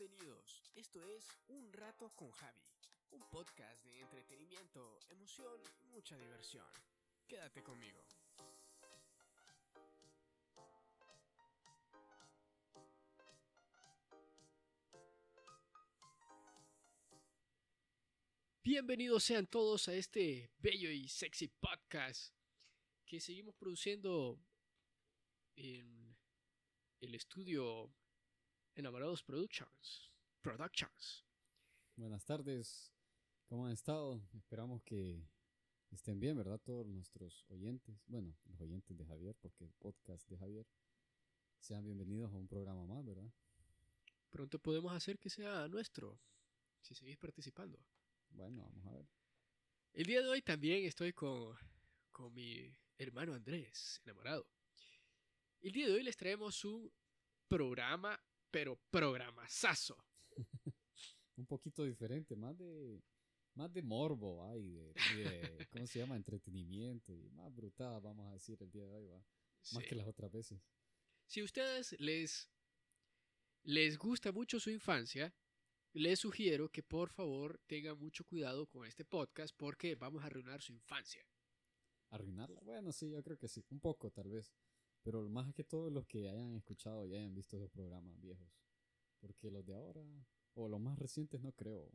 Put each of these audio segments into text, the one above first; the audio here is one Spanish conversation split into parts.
Bienvenidos, esto es Un Rato con Javi, un podcast de entretenimiento, emoción y mucha diversión. Quédate conmigo. Bienvenidos sean todos a este bello y sexy podcast que seguimos produciendo en el estudio Enamorados Productions. Productions. Buenas tardes, ¿cómo han estado? Esperamos que estén bien, ¿verdad? Todos nuestros oyentes, bueno, los oyentes de Javier, porque el podcast de Javier, sean bienvenidos a un programa más, ¿verdad? Pronto podemos hacer que sea nuestro, si seguís participando. Bueno, vamos a ver. El día de hoy también estoy con, con mi hermano Andrés, enamorado. El día de hoy les traemos un programa, pero programazazo. un poquito diferente, más de más de morbo, ay, de, de, ¿cómo se llama? Entretenimiento y más brutal, vamos a decir el día de hoy, va. Más Sí. que las otras veces. Si a ustedes les, les gusta mucho su infancia, les sugiero que por favor tengan mucho cuidado con este podcast porque vamos a arruinar su infancia. ¿Arruinarla? Bueno, sí, yo creo que sí, un poco tal vez. Pero más que todos los que hayan escuchado y hayan visto esos programas viejos. Porque los de ahora, o los más recientes, no creo.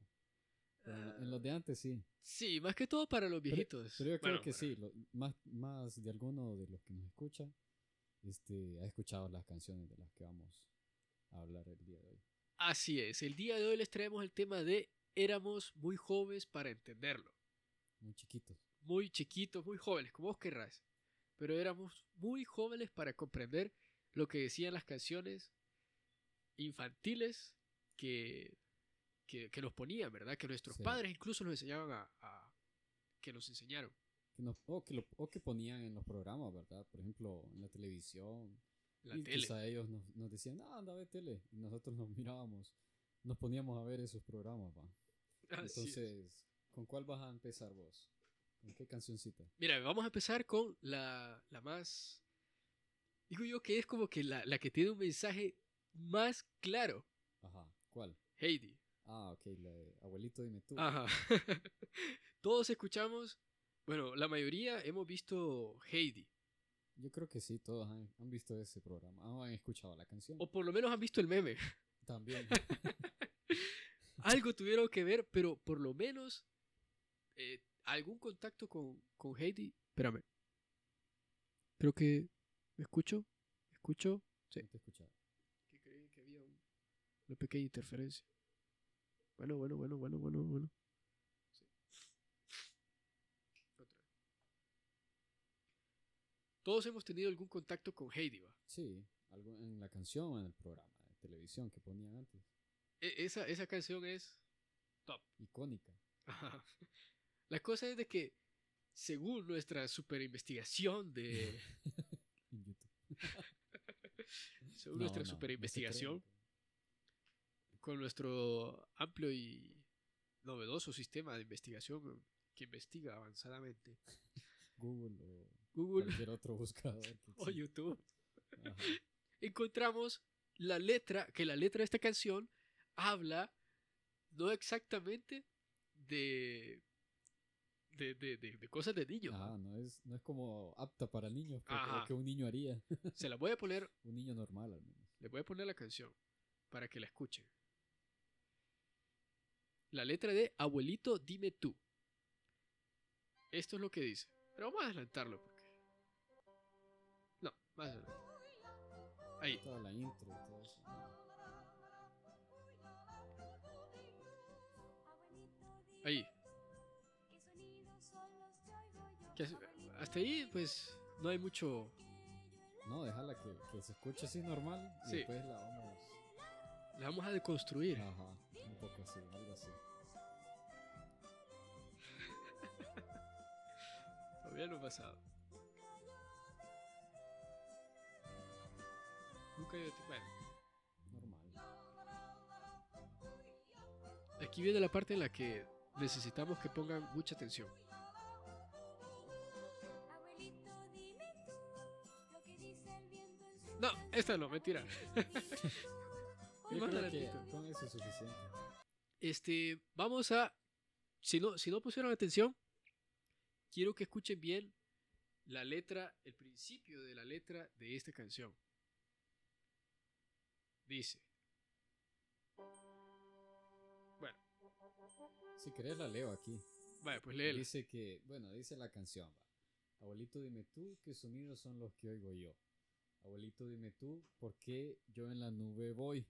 Pero en- en los de antes sí. Sí, más que todo para los viejitos. Pero yo creo Bueno, que sí, lo- más, más de alguno de los que nos escucha, este, ha escuchado las canciones de las que vamos a hablar el día de hoy. Así es, el día de hoy les traemos el tema de éramos muy jóvenes para entenderlo. Muy chiquitos. Muy chiquitos, muy jóvenes, como vos querrás. Pero éramos muy jóvenes para comprender lo que decían las canciones infantiles que, que, que nos ponían, ¿verdad? Que nuestros Sí. padres incluso nos enseñaban a, a- que nos enseñaron. Que nos- o, que lo- o que ponían en los programas, ¿verdad? Por ejemplo, en la televisión. La y tele. quizá ellos nos, nos decían, ah, anda a ver tele. Y nosotros nos mirábamos, nos poníamos a ver esos programas, va. Entonces, ¿con cuál vas a empezar vos? ¿Con qué cancioncita? Mira, vamos a empezar con la, la más... Digo yo que es como que la, la que tiene un mensaje más claro. Ajá, ¿cuál? Heidi. Ah, ok, la de Abuelito dime tú. Ajá. Todos escuchamos, bueno, la mayoría hemos visto Heidi. Yo creo que sí, todos han, han visto ese programa, o han escuchado la canción. O por lo menos han visto el meme. También. Algo tuvieron que ver, pero por lo menos eh, algún contacto con, con Heidi. Espérame. Creo que... ¿Me escucho? ¿Me escucho? Sí. No te escuchaba. Que creí que había un- una pequeña interferencia. Bueno, bueno, bueno, bueno, bueno, bueno. Sí. Otra. Todos hemos tenido algún contacto con Heidi, ¿va? Sí, algo en la canción o en el programa de televisión que ponían antes. E- esa, esa canción es top. Icónica. Ajá. La cosa es de que, según nuestra super investigación de. Según No, nuestra no, super investigación, con nuestro amplio y novedoso sistema de investigación que investiga avanzadamente, Google o Google cualquier otro buscador. que o. YouTube, Ajá. encontramos la letra, que la letra de esta canción habla no exactamente de. De, de, de- de cosas de niños. Ajá, no es, no es como apta para niños, Ajá. lo que un niño haría. Se la voy a poner un niño normal al menos. Le voy a poner la canción para que la escuchen. La letra de Abuelito, dime tú. Esto es lo que dice. Pero vamos a adelantarlo porque. No, más adelante. Ahí. Toda la intro y todo eso. Ahí. Hasta ahí, pues, no hay mucho. No, déjala que, que se escuche así normal y Sí. después la vamos. La vamos a deconstruir. Ajá, un poco así, algo así. Todavía no ha pasado. Nunca yo. Bueno, Normal. aquí viene la parte en la que necesitamos que pongan mucha atención. No, esta no, mentira. Yo más creo que adelantito. con eso es suficiente. Este, vamos a. Si no, si no pusieron atención, quiero que escuchen bien la letra, el principio de la letra de esta canción. Dice. Bueno, Si querés la leo aquí. vaya, pues léela. Dice que, bueno, dice la canción. va. Abuelito, dime tú qué sonidos son los que oigo yo. Abuelito, dime tú por qué yo en la nube voy.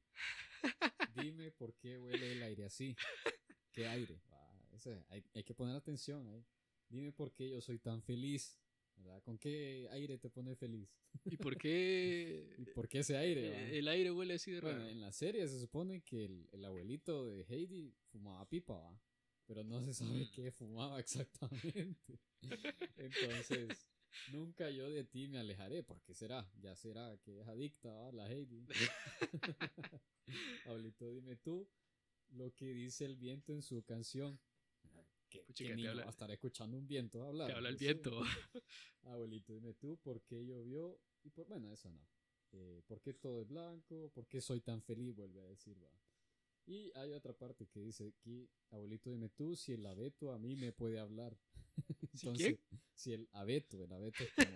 Dime por qué huele el aire así. ¿Qué aire? Va, ese, hay, hay que poner atención ahí. Dime por qué yo soy tan feliz. ¿verdad? ¿Con qué aire te pone feliz? ¿Y por qué ¿Y por qué ese aire? el aire huele así de raro? Bueno, en la serie se supone que el, el abuelito de Heidi fumaba pipa, ¿va? Pero no se sabe Mm. qué fumaba exactamente. Entonces, nunca yo de ti me alejaré. ¿Por qué será? Ya será que es adicta, ¿va? La Heidi. abuelito, dime tú lo que dice el viento en su canción. ¿Qué, Puchica, qué te niño habla- va a estar escuchando un viento hablar? Te habla el sé. viento. Abuelito, dime tú por qué llovió y por, bueno, eso no. Eh, ¿Por qué todo es blanco? ¿Por qué soy tan feliz? Vuelve a decir, va. Y hay otra parte que dice aquí, abuelito, dime tú si el abeto a mí me puede hablar. ¿Si quién? si el abeto, el abeto es como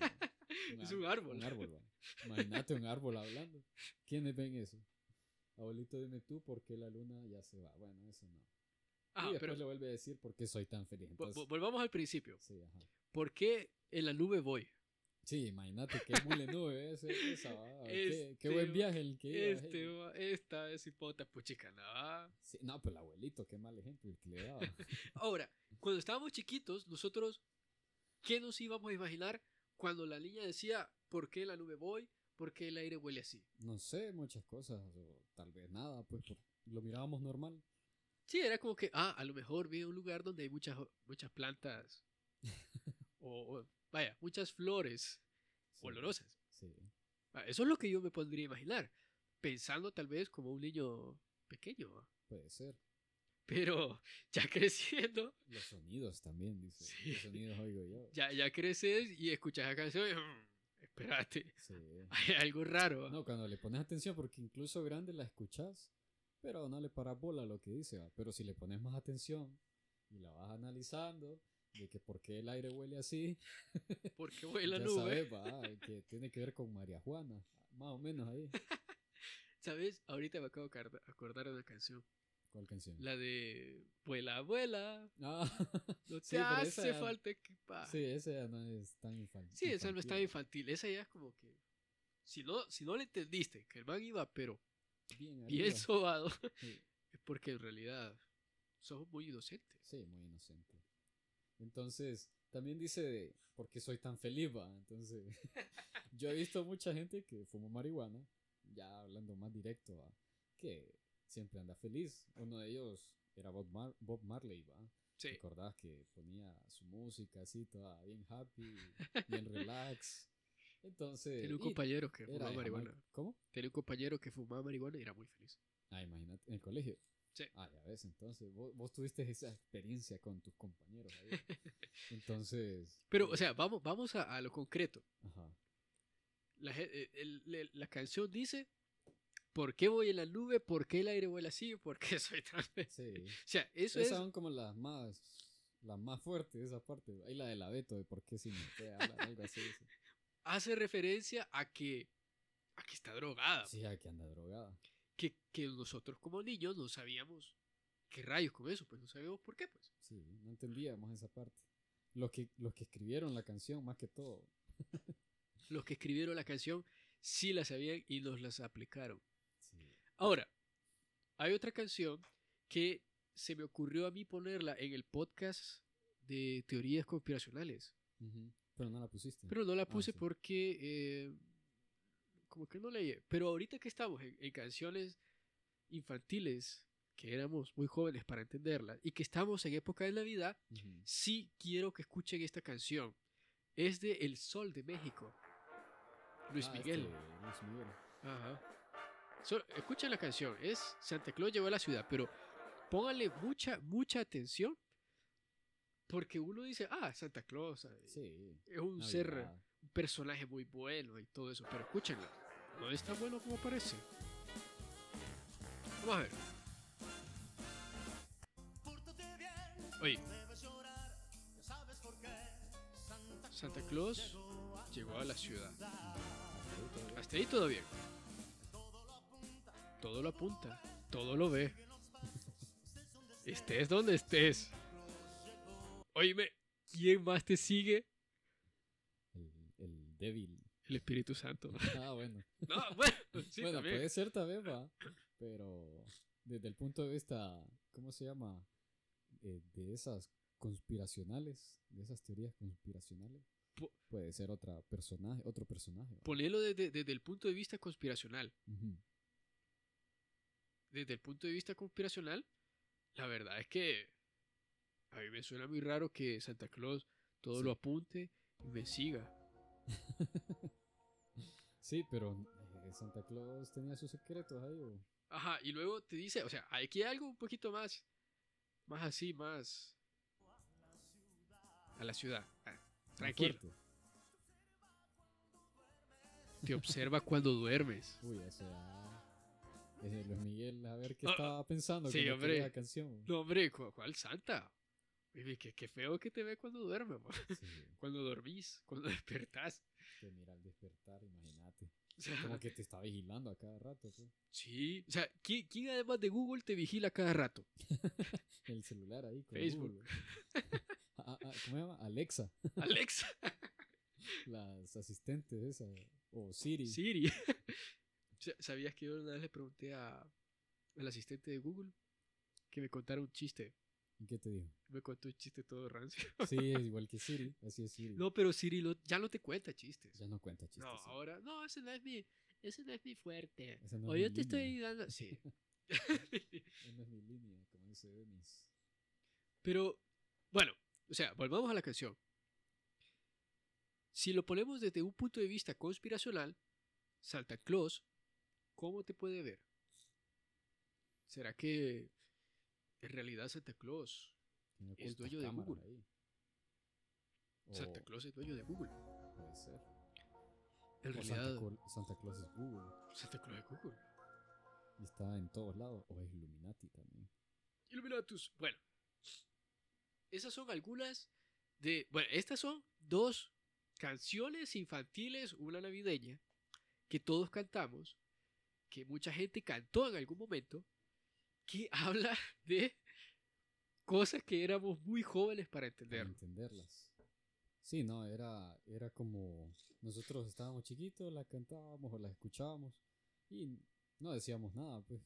Es un árbol. Un árbol, va. Imagínate un árbol hablando. ¿Quiénes ven eso? Abuelito, dime tú por qué la luna ya se va. Bueno, eso no. Ah, y después pero le vuelve a decir por qué soy tan feliz. Entonces, vo- volvamos al principio. sí, ajá. ¿Por qué en la nube voy? Sí, imagínate qué mule nube ese, esa, qué, Este qué buen viaje el que iba, Este, hey. esta es hipota, puchica, no. Sí, no, pero el abuelito, qué mal ejemplo el que le daba. Ahora, cuando estábamos chiquitos, nosotros, ¿qué nos íbamos a imaginar cuando la niña decía, ¿por qué la nube voy? ¿Por qué el aire huele así? No sé, muchas cosas, o tal vez nada, pues lo mirábamos normal. Sí, era como que, ah, a lo mejor vi un lugar donde hay muchas, muchas plantas. o, o, vaya, muchas flores Sí, olorosas. Sí, Ah, Eso es lo que yo me podría imaginar. Pensando tal vez como un niño pequeño. puede ser. Pero ya creciendo, Los sonidos también, dice. Sí. Los sonidos oigo yo. ya, ya creces y escuchas la canción y, "Mm, espérate, Sí. hay algo raro. No, cuando le pones atención, porque incluso grande la escuchas, pero no le paras bola a lo que dice, ¿va? pero si le pones más atención y la vas analizando, de que por qué el aire huele así, Porque en la ya nube. sabes, va, que tiene que ver con María Juana, más o menos ahí. ¿Sabes? Ahorita me acabo de acorda- acordar de una canción. ¿Cuál canción? La de Vuela, abuela. Ah, No te Sí, hace esa falta equipar. sí, esa ya no es tan infantil. Sí, esa no está infantil. Esa ya es como que. Si no, si no le entendiste que el man iba, pero Bien, bien sobado, Sí, es porque en realidad somos muy inocentes. sí, muy inocente. Entonces, también dice de por qué soy tan feliz, va. Entonces, yo he visto mucha gente que fuma marihuana, ya hablando más directo, va, que siempre anda feliz. Uno de ellos era Bob, Mar- Bob Marley, va. Sí. ¿Recordás que ponía su música así, toda bien happy, bien relax? Entonces, Tenía un compañero que fumaba marihuana. ¿Cómo? Tenía un compañero que fumaba marihuana y era muy feliz. Ah, imagínate, en el colegio. Sí. Ah, ya ves, entonces vos, vos tuviste esa experiencia con tus compañeros ahí. Entonces. Pero, o sea, vamos, vamos a, a lo concreto. Ajá. La, eh, el- el- la canción dice: ¿Por qué voy en la nube? ¿Por qué el aire huele así? ¿Por qué soy tan? Sí. O sea, eso Esas es. son como las más. Las más fuertes, esa parte. Ahí la del abeto, de por qué si me algo así. Hace referencia a que. a que está drogada. Sí, a que anda drogada. Que, que nosotros como niños no sabíamos qué rayos con eso, pues no sabíamos por qué, pues. Sí, no entendíamos esa parte. Los que, los que escribieron la canción, más que todo. Los que escribieron la canción sí la sabían y nos las aplicaron. Sí. Ahora, hay otra canción que se me ocurrió a mí ponerla en el podcast de teorías conspiracionales. Pero no la pusiste. Pero no la Ah, puse sí. porque eh, como que no leí. Pero ahorita que estamos en, en canciones infantiles, que éramos muy jóvenes para entenderlas, y que estamos en época de Navidad, Ujú. sí quiero que escuchen esta canción. Es de El Sol de México. Luis Ah, Miguel. este, Luis Miguel. Ajá. So- escuchen la canción. Es Santa Claus llegó a la ciudad, pero pónganle mucha, mucha atención. Porque uno dice, ah, Santa Claus eh, Sí. es un ser, Navidad. un personaje muy bueno y todo eso, pero escúchenla. No es tan bueno como parece. Vamos a ver. Oye. Santa Claus llegó a la ciudad. Hasta ahí todo. Todo lo apunta, todo lo ve. Estés donde estés. Oíme, ¿quién más te sigue? El débil. El Espíritu Santo. Ah, bueno. No, bueno, sí, bueno, también. puede ser también, va. Pero desde el punto de vista, ¿cómo se llama? Eh, de esas conspiracionales, de esas teorías conspiracionales, Po- puede ser otra personaje, otro personaje. ¿va? Ponelo desde, desde el punto de vista conspiracional. Desde el punto de vista conspiracional, la verdad es que a mí me suena muy raro que Santa Claus todo Sí. lo apunte y me siga. Sí, pero eh, Santa Claus tenía sus secretos ahí. Ajá, y luego te dice, o sea, aquí hay algo un poquito más, más así, más a la ciudad. Ah, tranquilo, fuerte. te observa cuando duermes. Uy, o sea. eh, Luis Miguel, a ver qué Ah, estaba pensando sí, hombre. la canción. No, hombre, ¿cu- ¿cuál santa? Oye, qué, qué feo que te ve cuando duermes. Sí, cuando dormís, cuando despertás. te mira al despertar, imagínate. O sea, Como que te está vigilando a cada rato. pues. Sí, o sea, ¿quién, quién además de Google te vigila cada rato? El celular ahí con Facebook. Google. Ah, ah, ¿Cómo se llama? Alexa. Alexa, Las asistentes esas. O Siri. Siri. Sa- ¿Sabías que yo una vez le pregunté a, al asistente de Google que me contara un chiste? ¿Y qué te dijo? Me contó un chiste todo rancio. Sí, es igual que Siri. Así es Siri. No, pero Siri lo- ya no te cuenta chistes. Ya no cuenta chistes. No, sí. ahora, no, ese no es mi, ese no es mi fuerte. Esa no o yo mi te estoy línea. dando, sí. Esa es mi línea, como dice Denis. Pero, bueno, o sea, volvamos a la canción. Si lo ponemos desde un punto de vista conspiracional, Santa Claus, ¿cómo te puede ver? ¿Será que en realidad Santa Claus, Tiene Es dueño de Google. ahí. Santa O Claus es dueño de Google? Puede ser. En O realidad, Santa, Santa Claus es Google. Santa Claus es Google. Y está en todos lados. O es Illuminati también. Illuminatus. Bueno, esas son algunas de. Bueno, estas son dos canciones infantiles, una navideña, que todos cantamos, que mucha gente cantó en algún momento, que habla de cosas que éramos muy jóvenes para Para entender. entenderlas. Sí, no, era, era como nosotros estábamos chiquitos, la cantábamos o la escuchábamos y no decíamos nada, pues,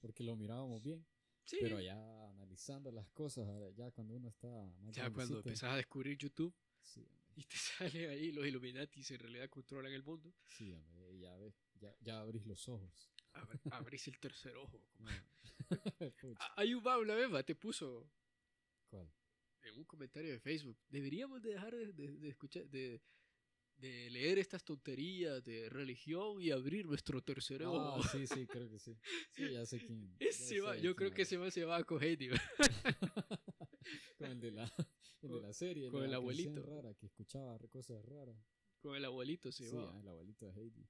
porque lo mirábamos bien. Sí, Pero ya analizando las cosas, ya cuando uno está más ya cuando empezás a descubrir YouTube Sí, y te sale ahí los Illuminatis en realidad controlan el mundo, sí, hombre, ya ves, ya, ya abrís los ojos. ab- abrís el tercer ojo. Ah, una vez, va, te puso ¿Cuál? en un comentario de Facebook, deberíamos de dejar de, de- de escuchar, de, de leer estas tonterías de religión y abrir nuestro tercer Ah, ojo. sí, sí, creo que sí. Sí, ya sé quién. ya Ese va, sé yo quién creo que ese va se va a coger, tío. Con el de la, el de la serie. con la el abuelito. rara que escuchaba cosas raras. Con el abuelito se Sí, va. ah, el abuelito de Heidi.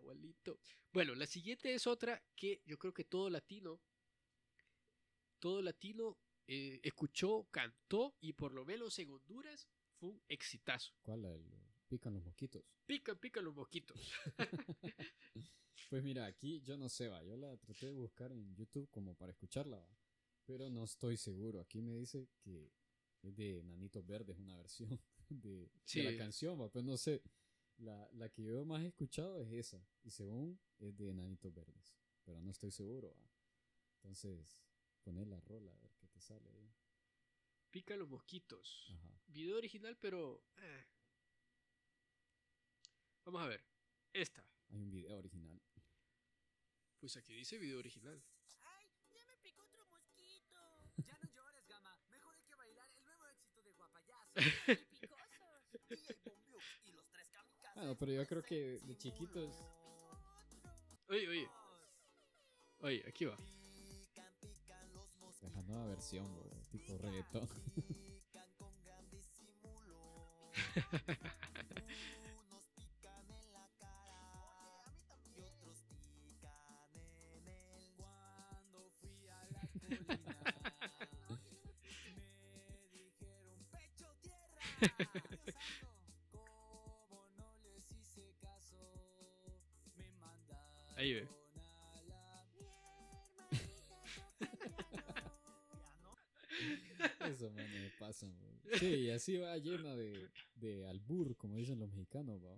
Abuelito. Bueno, la siguiente es otra que yo creo que todo latino, todo latino eh, escuchó, cantó y por lo menos en Honduras fue un exitazo. ¿Cuál? Pican los mosquitos. Pican, pican los mosquitos. Pues mira, aquí yo no sé, va. Yo la traté de buscar en YouTube como para escucharla, va. Pero no estoy seguro. Aquí me dice que es de Nanitos Verdes, una versión de, de Sí. la canción, va. Pues no sé. La, la que yo más he escuchado es esa. Y según es de Nanitos Verdes. Pero no estoy seguro, va. Entonces, poner la rola a ver qué te sale ahí. Pican los mosquitos. Ajá. Video original, pero... eh. Vamos a ver. Esta. Hay un video original. Pues aquí dice video original. ¡Ay! ¡Ya me picó otro mosquito! Ya no llores, Gama. Mejor hay que bailar el nuevo éxito de Guapayazo. Bueno, pero yo creo que de chiquitos. Oye, oye. Oye, aquí va. Es la nueva versión, bo, tipo reggaetón. Ahí ve. Eso, man, me pasa. Man. Sí, así va llena de, de albur, como dicen los mexicanos, ¿va?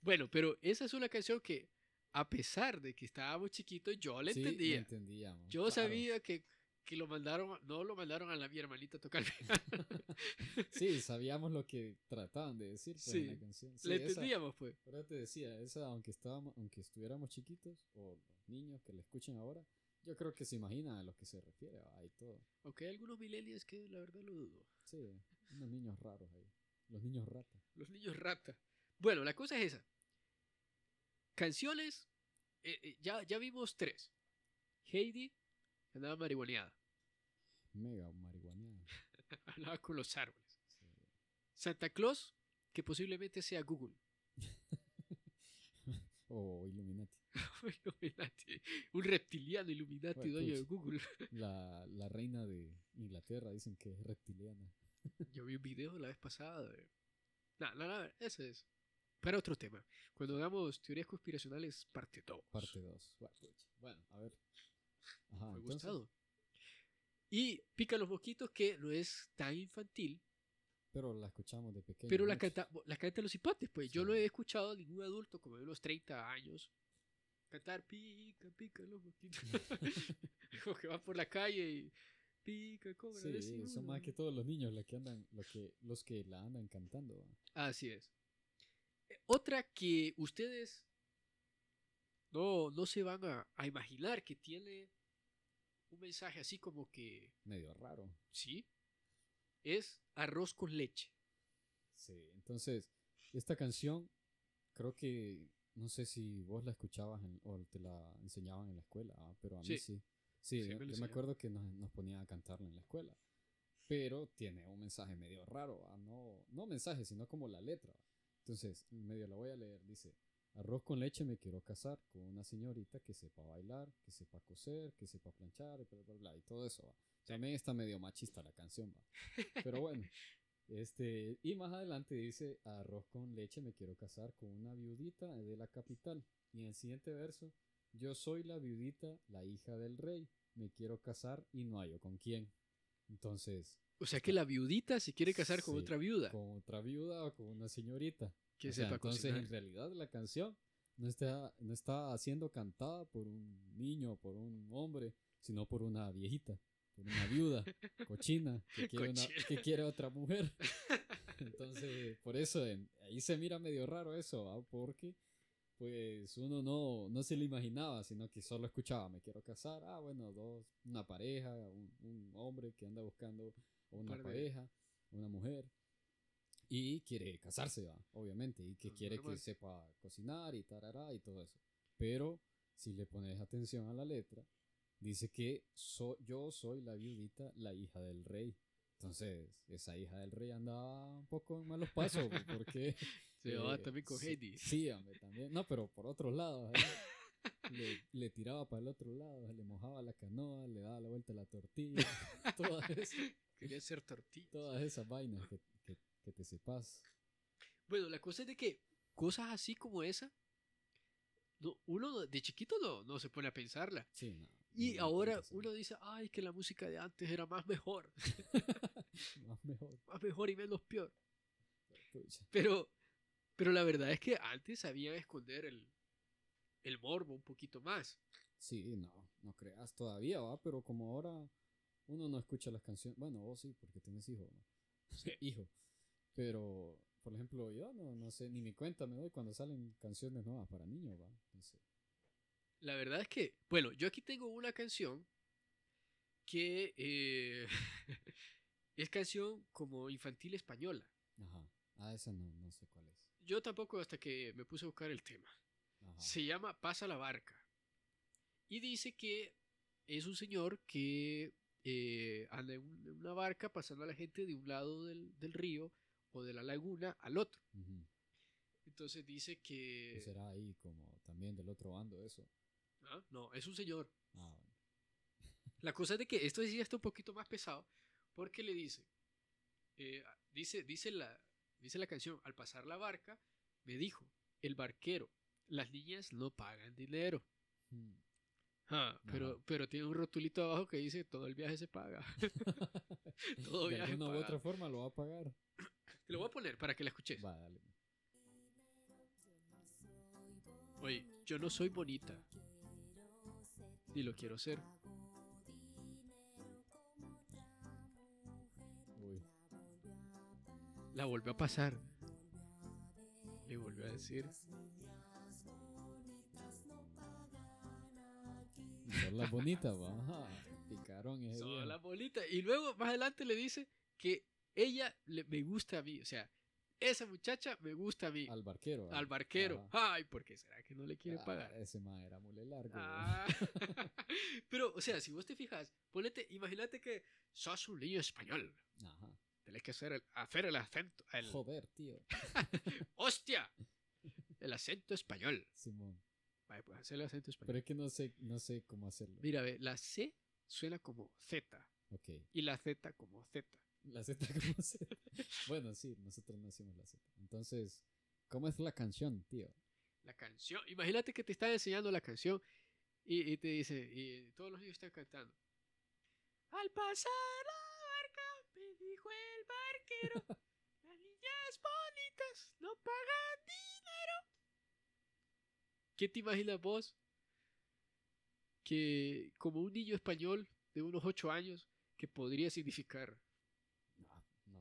Bueno, pero esa es una canción que, a pesar de que estábamos chiquitos, yo la sí, entendía. entendía yo sabía que que lo mandaron, no lo mandaron a la mi hermanita a tocar. Sí, sabíamos lo que trataban de decir pues, en Sí, la canción. Sí, la esa- entendíamos, pues. Eso te decía, esa, aunque, estábamos, aunque estuviéramos chiquitos, o los niños que la escuchen ahora, yo creo que se imaginan a lo que se refiere, ¿va? y todo. Aunque hay algunos millennials que la verdad lo dudo. Sí, unos niños raros ahí. Los niños rata. Los niños rata. Bueno, la cosa es esa. Canciones, eh, eh, ya, ya vimos tres. Heidi, andaba marihuaneada. Mega marihuaneada. Hablaba con los árboles. Sí. Santa Claus, que posiblemente sea Google. O Illuminati. Illuminati. Un reptiliano Illuminati, Bueno, dueño de. Google. La, la reina de Inglaterra dicen que es reptiliana. Yo vi un video la vez pasada. De... No, no, no, ese es. Para otro tema. Cuando hagamos teorías conspiracionales, parte 2. Parte 2. Bueno, a ver. Ajá, Fue entonces, gustado. Y Pica los Mosquitos, que no es tan infantil, Pero la escuchamos de pequeño. pero la canta, la canta los hipotes, pues. Yo no he escuchado a ningún adulto como de unos 30 años cantar pica, pica los mosquitos. como que van por la calle y pica, cobra. Sí, decimos. son más que todos los niños los que andan, los que, los que la andan cantando. ¿va? Así es. Eh, Otra que ustedes no, no se van a, a imaginar que tiene un mensaje así como que, Medio raro. sí, es arroz con leche. Sí, entonces, esta canción, creo que, no sé si vos la escuchabas en- o te la enseñaban en la escuela, ¿ah? pero a mí Sí. sí. Sí, Sí, yo, me yo acuerdo que nos, nos ponían a cantarla en la escuela. Pero tiene un mensaje medio raro, ¿ah? no, no mensaje, sino como la letra. Entonces, medio la voy a leer. Dice, arroz con leche me quiero casar con una señorita que sepa bailar, que sepa coser, que sepa planchar, y bla, bla, bla, y todo eso. ¿va? También está medio machista la canción, ¿va? Pero bueno. Este, y más adelante dice, arroz con leche me quiero casar con una viudita de la capital. Y en el siguiente verso, yo soy la viudita, la hija del rey, me quiero casar y no hallo con quién. Entonces, O sea que la viudita se quiere casar con Sí, otra viuda. con otra viuda o con una señorita. Que O sea, sepa entonces, cocinar. en realidad, la canción no está, no está siendo cantada por un niño, por un hombre, sino por una viejita, por una viuda cochina que quiere, una- que quiere otra mujer. Entonces, por eso en- ahí se mira medio raro eso, ¿va? porque pues uno no, no se lo imaginaba, sino que solo escuchaba, me quiero casar, ah, bueno, dos, una pareja, un, un hombre que anda buscando una pareja, una mujer, y quiere casarse, ¿va? obviamente, y que Lo quiere normal. que sepa cocinar y tarará y todo eso. Pero si le pones atención a la letra, dice que so- yo soy la viudita, la hija del rey. Entonces, esa hija del rey andaba un poco en malos pasos, porque... Se llevaba eh, también con Heidi. Sí, hombre, también. No, pero por otros lados. ahí. Le, le tiraba para el otro lado, le mojaba la canoa, le daba la vuelta a la tortilla. todas, esas, Quería ser tortilla. todas esas vainas que, que, te sepas. Bueno, la cosa es de que cosas así como esa, no, uno de chiquito no, no se pone a pensarla. Sí, no. Y ahora sí. uno dice, ay, que la música de antes era más mejor, Más mejor. más mejor y menos peor. Pero, pero la verdad es que antes sabían esconder el, el morbo un poquito más. Sí, no, no creas todavía, va, pero como ahora uno no escucha las canciones, bueno, vos sí, porque tienes hijo, ¿no? hijo. Pero, por ejemplo, yo no, no sé, ni mi cuenta me doy cuando salen canciones nuevas para niños, va. Entonces, La verdad es que, bueno, yo aquí tengo una canción que eh, es canción como infantil española. ajá. Ah, esa no, no sé cuál es. Yo tampoco hasta que me puse a buscar el tema. Ajá. Se llama Pasa la barca. Y dice que es un señor que eh, anda en una barca pasando a la gente de un lado del, del río o de la laguna al otro. Ujú. Entonces dice que... Será ahí como también del otro bando eso. ¿Ah? No, es un señor. Ah, bueno. La cosa es de que esto sí está un poquito más pesado porque le dice, eh, dice, dice, la, dice la canción, al pasar la barca, me dijo, el barquero, las niñas no pagan dinero. Hmm. Ah, pero, Ajá. pero tiene un rotulito abajo que dice todo el viaje se paga. todo de viaje alguna u pagado. otra forma lo va a pagar. Te lo voy a poner para que la escuches. Va, dale. Oye, yo no soy bonita. Ni lo quiero ser. Uy. La volvió a pasar. Le volvió a decir. Son las bonitas, va. Picaron Son las bolitas. Y luego más adelante le dice que ella le- me gusta a mí. O sea, esa muchacha me gusta a mí. Al barquero. Al barquero. Ajá. Ay, ¿por qué será que no le quiere Ah, pagar? Ese más era mule largo. Ah. Pero, o sea, si vos te fijas, ponete, imagínate que sos un niño español. Ajá. Tenés que hacer el, hacer el acento. El, Joder, tío. ¡Hostia! El acento español. Simón. Vale, pues hacer el acento español. Pero es que no sé, no sé cómo hacerlo. Mira, ve, la C suena como Z Ok. y la Z como Z. La Z como Z. Bueno, sí, nosotros no hicimos la Z. Entonces, ¿cómo es la canción, tío? La canción, imagínate que te están enseñando la canción y, y te dice, y todos los niños están cantando. Al pasar la barca, me dijo el barquero, las niñas bonitas no pagan dinero. ¿Qué te imaginas vos? Que como un niño español de unos 8 años, que podría significar,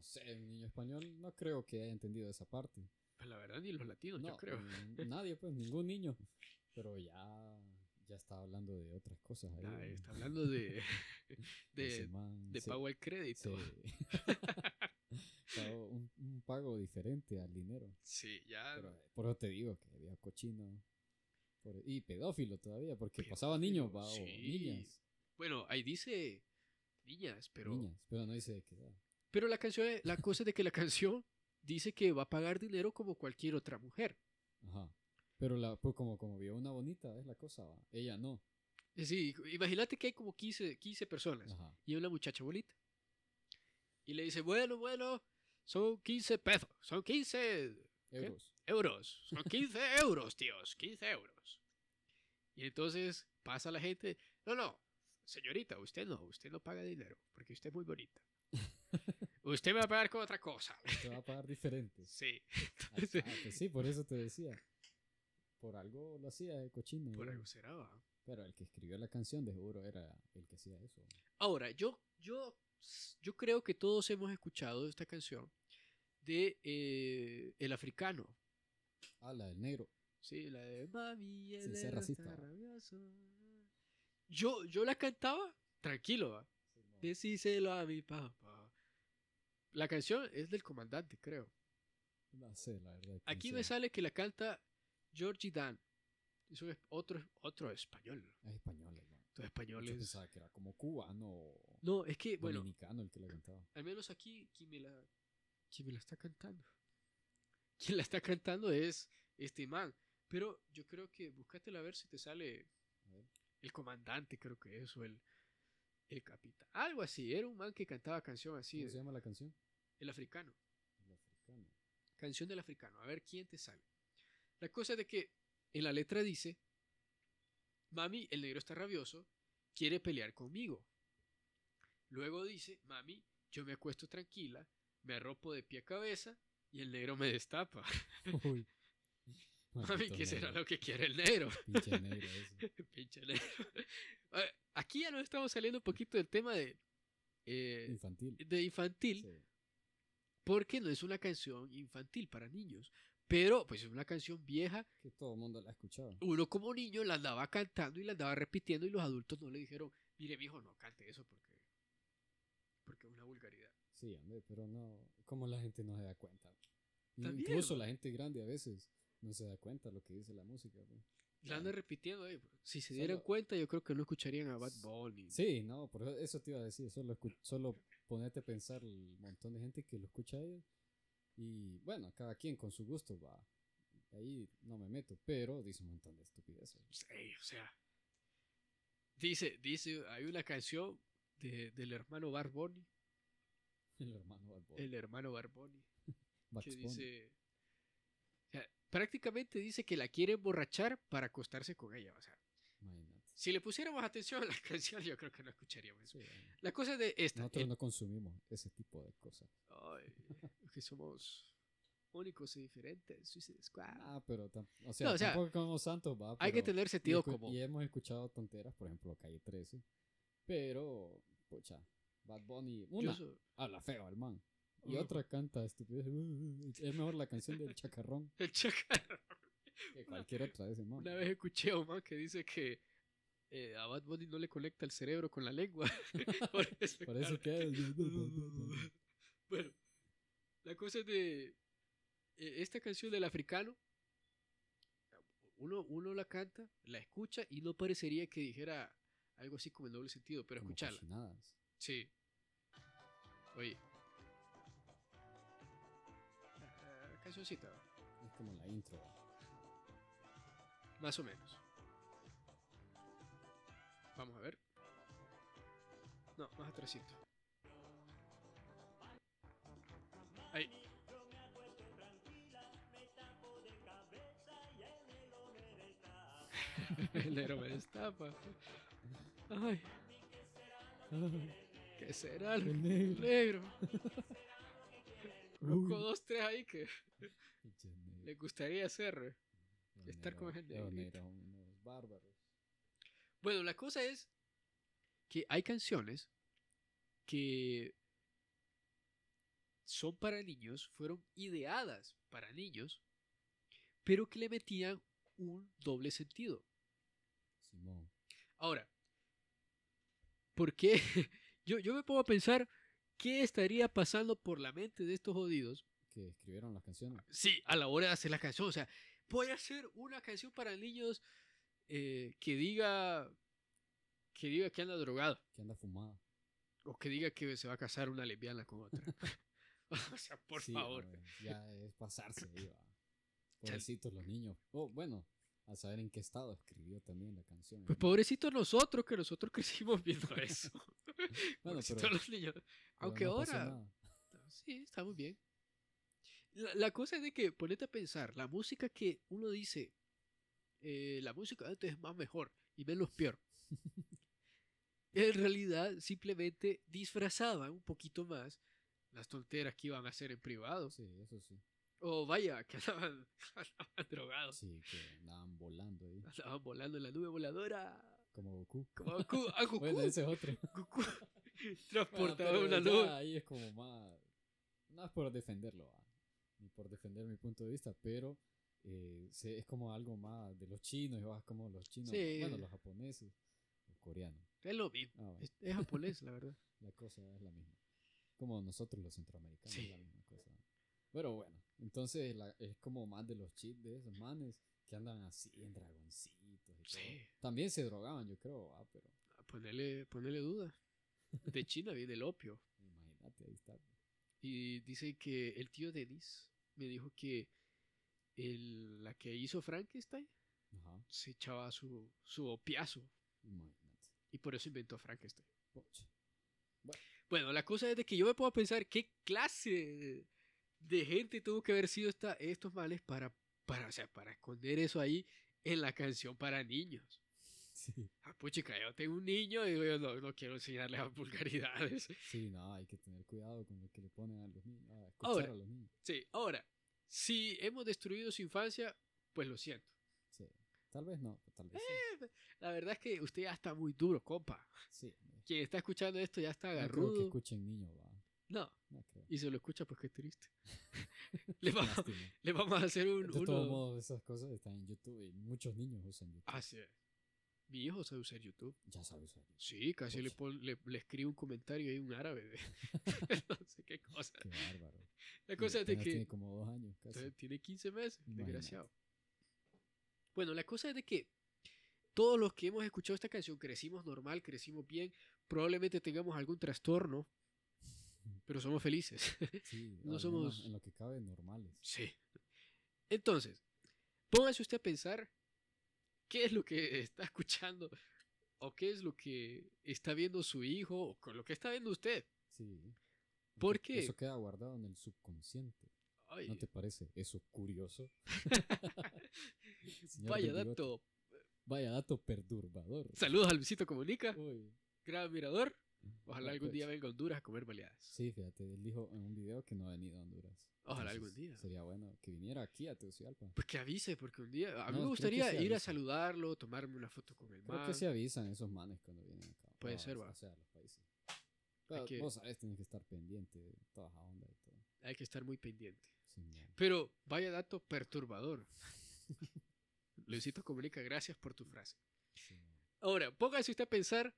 sé, un niño español no creo que haya entendido esa parte. pues la verdad ni los latinos, No, yo creo. nadie, pues, ningún niño. Pero ya, ya está hablando de otras cosas ahí. Ah, está hablando de, de, man, de sí, pago al crédito. sí. Pago un, un pago diferente al dinero. Sí, ya. Pero, eh, por eso te digo que había cochino. Por- y pedófilo todavía, porque pasaba niños, Pedófilo, va, o sí. niñas. Bueno, ahí dice niñas, pero. Niñas, pero no dice de qué edad. Pero la canción, es- la cosa es de que la canción dice que va a pagar dinero como cualquier otra mujer. Ajá. Pero la, pues como, como vio una bonita, es la cosa, va. Ella no. Es decir, imagínate que hay como 15, 15 personas Ajá. y una muchacha bonita. Y le dice, bueno, bueno, son 15 pesos, son 15 Euros. euros, son 15 euros, tíos, 15 euros. Y entonces pasa la gente, no, no, señorita, usted no, usted no paga dinero, porque usted es muy bonita. Usted me va a pagar con otra cosa. Te va a pagar diferente. Sí. Ah, ah, pues sí, por eso te decía. Por algo lo hacía el cochino. Por algo será, ¿va? Pero el que escribió la canción de seguro era el que hacía eso. Ahora, yo, yo, yo creo que todos hemos escuchado esta canción de eh, El Africano. Ah, la del negro. Sí, la de Mami, el negro racista, está rabioso. Yo, yo la cantaba tranquilo, ¿va? Decíselo a mi papá. La canción es del comandante, creo. No sé, la verdad. Aquí me sale que la canta Georgie Dan. Es un otro, otro español. Es español, hermano. Yo españoles. pensaba que era como cubano o No, es que, bueno, dominicano el que la cantaba. al menos aquí, quien me la, quien me la está cantando. Quien la está cantando es este man. Pero yo creo que búscatela a ver si te sale el comandante, creo que es, o el, el capitán. Algo así, era un man que cantaba canción así, ¿Cómo de- se llama la canción? El africano. El africano. Canción del africano. A ver quién te sale. La cosa es de que en la letra dice, mami, el negro está rabioso, quiere pelear conmigo. Luego dice, mami, yo me acuesto tranquila, me arropo de pie a cabeza y el negro me destapa. Uy. Mami, ¿qué será negro. lo que quiere el negro? Pinche negro ese. Pinche negro. Ver, Aquí ya nos estamos saliendo un poquito del tema de, eh, Infantil. de infantil, Sí. Porque no es una canción infantil para niños. Pero, pues es una canción vieja Que todo el mundo la ha escuchado. uno como niño la andaba cantando y la andaba repitiendo y los adultos no le dijeron, mire mijo, no cante eso porque, porque es una vulgaridad. Sí, hombre, pero no. ¿Cómo la gente no se da cuenta? También, Incluso la gente grande a veces no se da cuenta lo que dice la música. pues. La andan repitiendo ahí. Si se Solo- dieran cuenta, yo creo que no escucharían a Bad Bunny. Sí, no, por eso- eso te iba a decir. Solo, solo ponerte a pensar el montón de gente que lo escucha a ellos. Y bueno, cada quien con su gusto va. Ahí no me meto, pero dice un montón de estupideces. Sí, o sea. Dice, dice, hay una canción de- del hermano Barboni, El hermano Bad Bunny. el hermano Barboni, que dice, o sea, prácticamente dice que la quiere emborrachar para acostarse con ella, o sea. Si le pusiéramos atención a la canción, yo creo que no escucharíamos eso. Sí. La cosa de esta. Nosotros el- no consumimos ese tipo de cosas. Ay, que somos únicos y diferentes. Suicide Squad. Ah, pero o sea, o sea, tampoco como santos, va. Hay que tener sentido común. y hemos escuchado tonteras, por ejemplo, Calle 13. Pero, pucha, Bad Bunny, una, habla feo el man. Y Ujú. otra canta estupidez. Es mejor la canción del chacarrón el chacarrón. que cualquier otra de ese man. Una vez escuché a un man que dice que eh, a Bad Bunny no le conecta el cerebro con la lengua. Por eso, Por eso que. bueno, la cosa es de eh, esta canción del africano. Uno, uno la canta, la escucha y no parecería que dijera algo así como en doble sentido, pero Como escucharla. cochinadas. Sí. Oye. Cancioncita, Es como la intro. más o menos. Vamos a ver. No, más atrásito. Ahí. El negro me destapa. Ay, ¿qué será el El negro. negro? Conozco Uy. dos, tres ahí que negro. le gustaría hacer. Los estar con el los negrito. negros son unos bárbaros. Bueno, la cosa es que hay canciones que son para niños, fueron ideadas para niños, pero que le metían un doble sentido. Simón. Ahora, ¿por qué? Yo, yo me pongo a pensar qué estaría pasando por la mente de estos jodidos Que escribieron las canciones. Sí, a la hora de hacer la canción. O sea, voy a hacer una canción para niños eh, que diga que diga que anda drogado Que anda fumada. o que diga que se va a casar una lesbiana con otra. o sea, por Sí, favor. ya es pasarse. Pobrecitos los niños. Oh, bueno, a saber en qué estado escribió también la canción. Pues pobrecitos nosotros que nosotros crecimos viendo eso. Bueno, Pobrecitos pero- los niños. Aunque no ahora sí, está muy bien. La, la cosa es de que ponete a pensar, la música que uno dice, eh, la música antes es más mejor y menos peor. en realidad simplemente disfrazaban un poquito más las tonteras que iban a hacer en privado. Sí, eso sí. O vaya, que andaban, andaban drogados, Sí, que andaban volando ahí. andaban volando en la nube voladora. Como Goku. Como Goku, ah, Goku, Bueno, ese es otro. Goku Bueno, transportaba pero una nube. Ahí es como más. No es por defenderlo, ¿va? ni por defender mi punto de vista, pero eh, se- es como algo más de los chinos, y vas como los chinos, Sí. bueno, los japoneses, los coreanos. Es lo mismo. Ah, bueno, Es, es japonés, la verdad. la cosa es la misma. Como nosotros los centroamericanos, Sí. es la misma cosa. Pero bueno, entonces la- es como más de los chips de esos manes que andan así en dragoncitos y todo. Sí. También se drogaban, yo creo, ah, pero Ponerle, ponerle duda. De China viene el opio. imagínate, ahí está. Y dice que el tío Denis me dijo que el- la que hizo Frankenstein Ajá, se echaba su, su opiazo. imagínate. Y por eso inventó Frankenstein. Bueno, la cosa es de que yo me puedo pensar qué clase de, gente tuvo que haber sido esta, estos males para, para, o sea, para esconder eso ahí en la canción para niños. Sí. Ah, puchica, yo tengo un niño y digo, yo no, no quiero enseñarle a vulgaridades. Sí, no, hay que tener cuidado con lo que le ponen a los niños, a escuchar Ahora. a los niños. Sí, ahora, si hemos destruido su infancia, pues lo siento. Sí. Tal vez no, tal vez Eh, La verdad es que usted ya está muy duro, compa. sí. sí. Quien está escuchando esto ya está No creo que agarrudo. escuchen niños, va. No, No creo. y se lo escucha pues qué triste. le, vamos, le vamos a hacer un... De uno- todos modos, esas cosas están en YouTube y muchos niños usan YouTube. Ah, sí. Mi hijo sabe usar YouTube. Ya sabes usar YouTube. Sí, casi le, pon- le, le escribe un comentario ahí un árabe de no sé qué cosa. Qué bárbaro. La cosa es de que Tiene como dos años casi. Tiene 15 meses, Imagínate. desgraciado. Bueno, la cosa es de que todos los que hemos escuchado esta canción crecimos normal, crecimos bien, probablemente tengamos algún trastorno, pero somos felices. Sí, no somos- En lo que cabe, normales. sí. Entonces, póngase usted a pensar qué es lo que está escuchando o qué es lo que está viendo su hijo o con lo que está viendo usted. Sí. ¿Por Porque qué? Eso queda guardado en el subconsciente. Ay, ¿No te parece eso curioso? Vaya dato Vaya dato perturbador. Saludos a Luisito Comunica, Uy. gran admirador. Ojalá algún día venga a Honduras a comer baleadas. Sí, fíjate, él dijo en un video que no ha venido a Honduras. Ojalá Entonces, algún día. Sería bueno que viniera aquí a Tegucigalpa. Pues que avise, porque un día. A mí No, me gustaría ir a saludarlo, tomarme una foto con el Creo man. que se avisan esos manes cuando vienen acá. Puede o- ser, O va. sea, los países. Pero que- vos sabés, que estar pendiente de toda esa onda y todo. Hay que estar muy pendiente. Sí. Pero vaya dato perturbador. Luisito Comunica, gracias por tu frase. Sí. Ahora, póngase usted a pensar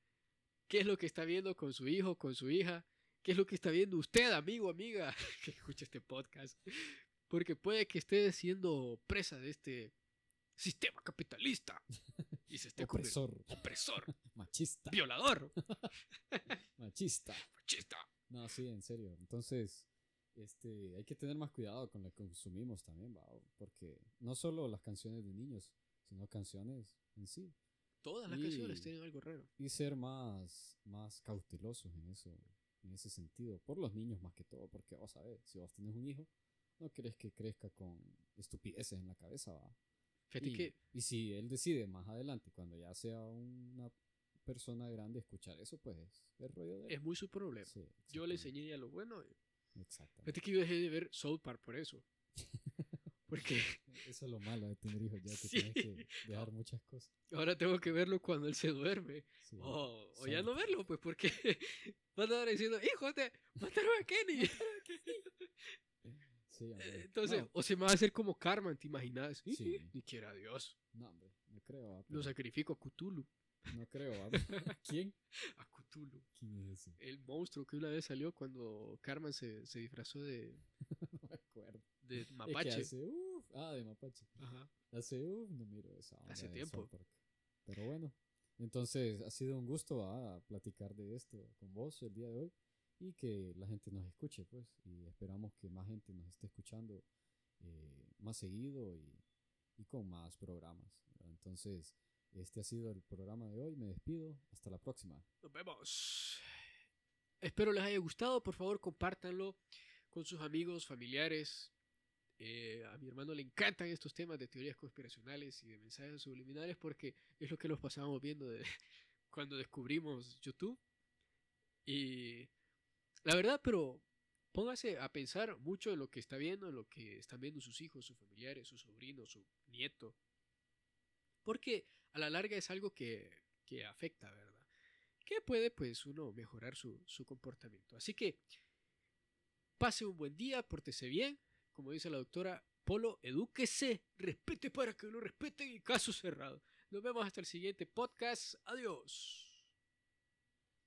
qué es lo que está viendo con su hijo, con su hija, qué es lo que está viendo usted, amigo, amiga, que escucha este podcast. Porque puede que esté siendo presa de este sistema capitalista y se esté Opresor, opresor, machista, violador, machista. machista. No, sí, en serio. Entonces, este, hay que tener más cuidado con lo que consumimos también, ¿va? Porque no solo las canciones de niños, sino canciones en sí. Todas las Y- canciones tienen algo raro. Y ser más, más cautelosos en eso, en ese sentido. Por los niños más que todo, porque vos sabés, si vos tenés un hijo, no querés que crezca con estupideces en la cabeza, ¿va? Y, que y si él decide más adelante, cuando ya sea una persona grande, escuchar eso, pues es rollo de él. es muy su problema. Sí, Yo le enseñé a lo bueno. y- Exactamente. Fíjate que yo dejé de ver South Park por eso. Porque Eso es lo malo de tener hijos, ya que Sí. tienes que dejar muchas cosas. ahora tengo que verlo cuando él se duerme. Sí. O, o ya no verlo, pues porque van a estar diciendo, hijo, te mataron a Kenny. Sí. Eh, Entonces, no, o se me va a hacer como Carmen, ¿te imaginas? Sí. Ni quiera Dios. no, hombre, no creo. Lo sacrifico a Cthulhu. No creo. ¿va? ¿Quién? A Cthulhu. ¿Quién es ese? El monstruo que una vez salió cuando Carmen se, se disfrazó de, No me acuerdo. de Es que mapache. hace, uf, ah, de mapache. Ajá. Hace, uf, no miro esa onda Hace de tiempo. Park. Pero bueno, entonces ha sido un gusto ¿va? platicar de esto con vos el día de hoy y que la gente nos escuche, pues. Y esperamos que más gente nos esté escuchando eh, más seguido y, y con más programas. ¿verdad? Entonces, este ha sido el programa de hoy. Me despido. Hasta la próxima. Nos vemos. Espero les haya gustado. Por favor, compártanlo con sus amigos, familiares. Eh, a mi hermano le encantan estos temas de teorías conspiracionales y de mensajes subliminales porque es lo que nos pasábamos viendo de cuando descubrimos YouTube. Y la verdad, pero póngase a pensar mucho en lo que está viendo, en lo que están viendo sus hijos, sus familiares, sus sobrinos, su nieto. Porque a la larga es algo que, que afecta, ¿verdad? Que puede, pues, uno mejorar su, su comportamiento. Así que, pase un buen día, pórtese bien. Como dice la doctora Polo, edúquese, respete para que lo respeten y caso cerrado. Nos vemos hasta el siguiente podcast. Adiós.